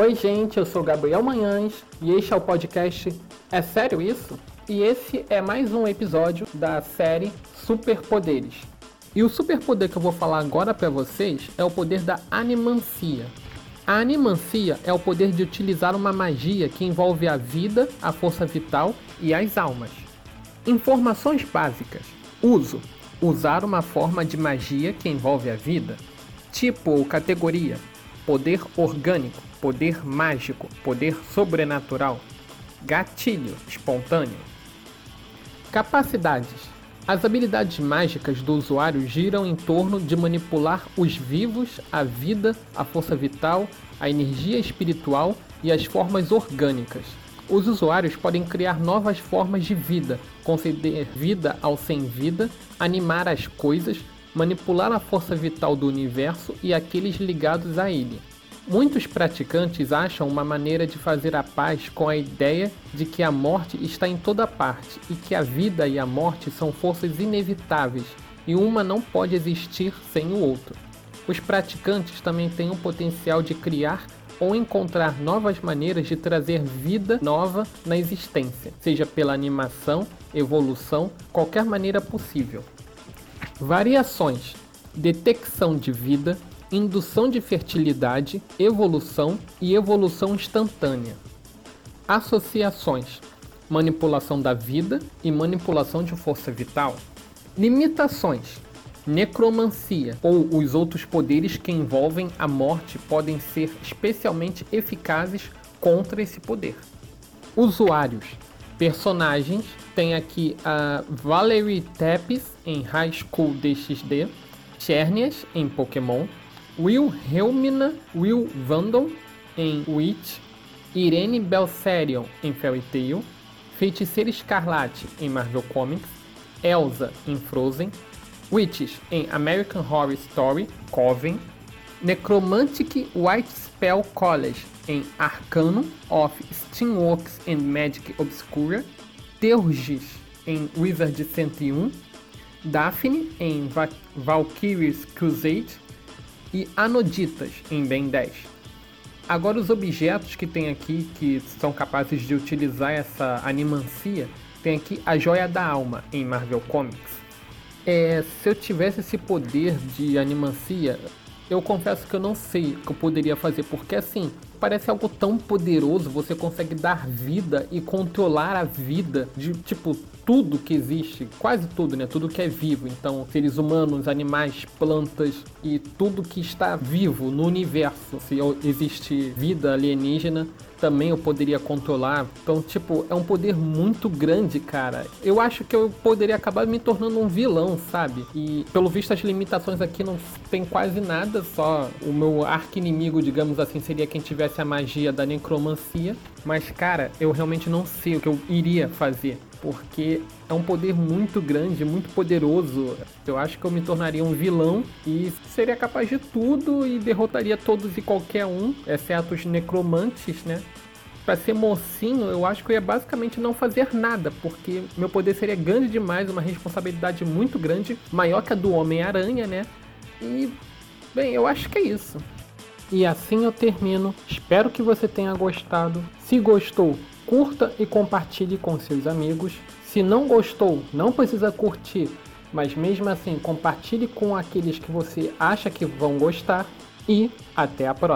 Oi, gente, eu sou Gabriel Manhães e este é o podcast É Sério Isso? E esse é mais um episódio da série Superpoderes. E o superpoder que eu vou falar agora para vocês é o poder da animancia. A animancia é o poder de utilizar uma magia que envolve a vida, a força vital e as almas. Informações básicas. Uso: usar uma forma de magia que envolve a vida. Tipo ou categoria: poder orgânico, poder mágico, poder sobrenatural. Gatilho espontâneo. Capacidades: as habilidades mágicas do usuário giram em torno de manipular os vivos, a vida, a força vital, a energia espiritual e as formas orgânicas. Os usuários podem criar novas formas de vida, conceder vida ao sem vida, animar as coisas, manipular a força vital do universo e aqueles ligados a ele. Muitos praticantes acham uma maneira de fazer a paz com a ideia de que a morte está em toda parte e que a vida e a morte são forças inevitáveis e uma não pode existir sem o outro. Os praticantes também têm o potencial de criar ou encontrar novas maneiras de trazer vida nova na existência, seja pela animação, evolução, qualquer maneira possível. Variações: detecção de vida, indução de fertilidade, evolução e evolução instantânea. Associações: manipulação da vida e manipulação de força vital. Limitações: necromancia ou os outros poderes que envolvem a morte podem ser especialmente eficazes contra esse poder. Usuários: personagens. Tem aqui a Valerie Tepes em High School DxD, Chernias em Pokémon, Will Helmina, Will Vandon em Witch, Irene Belserion em Fairy Tail, Feiticeira Escarlate em Marvel Comics, Elsa em Frozen, Witches em American Horror Story Coven, Necromantic White Spell College em Arcanum of Steamworks and Magic Obscura, Teurgis em Wizard 101, Daphne em Va Valkyrie's Crusade, e anoditas em Ben 10. Agora os objetos que tem aqui que são capazes de utilizar essa animancia, tem aqui a Joia da Alma em Marvel Comics. É, se eu tivesse esse poder de animancia, eu confesso que eu não sei o que eu poderia fazer, porque assim, parece algo tão poderoso, você consegue dar vida e controlar a vida de tipo tudo que existe, quase tudo, né? Tudo que é vivo. Então, seres humanos, animais, plantas e tudo que está vivo no universo. Se existe vida alienígena, também eu poderia controlar. Então, tipo, é um poder muito grande, cara. Eu acho que eu poderia acabar me tornando um vilão, sabe? E pelo visto as limitações aqui não tem quase nada, só o meu arqui-inimigo, digamos assim, seria quem tivesse a magia da necromancia. Mas, cara, eu realmente não sei o que eu iria fazer porque é um poder muito grande, muito poderoso. Eu acho que eu me tornaria um vilão e seria capaz de tudo e derrotaria todos e qualquer um, exceto os necromantes, né? Para ser mocinho, eu acho que eu ia basicamente não fazer nada, porque meu poder seria grande demais, uma responsabilidade muito grande, maior que a do Homem-Aranha, né? E, bem, eu acho que é isso. E assim eu termino. Espero que você tenha gostado. Se gostou, curta e compartilhe com seus amigos. Se não gostou, não precisa curtir, mas mesmo assim compartilhe com aqueles que você acha que vão gostar. E até a próxima!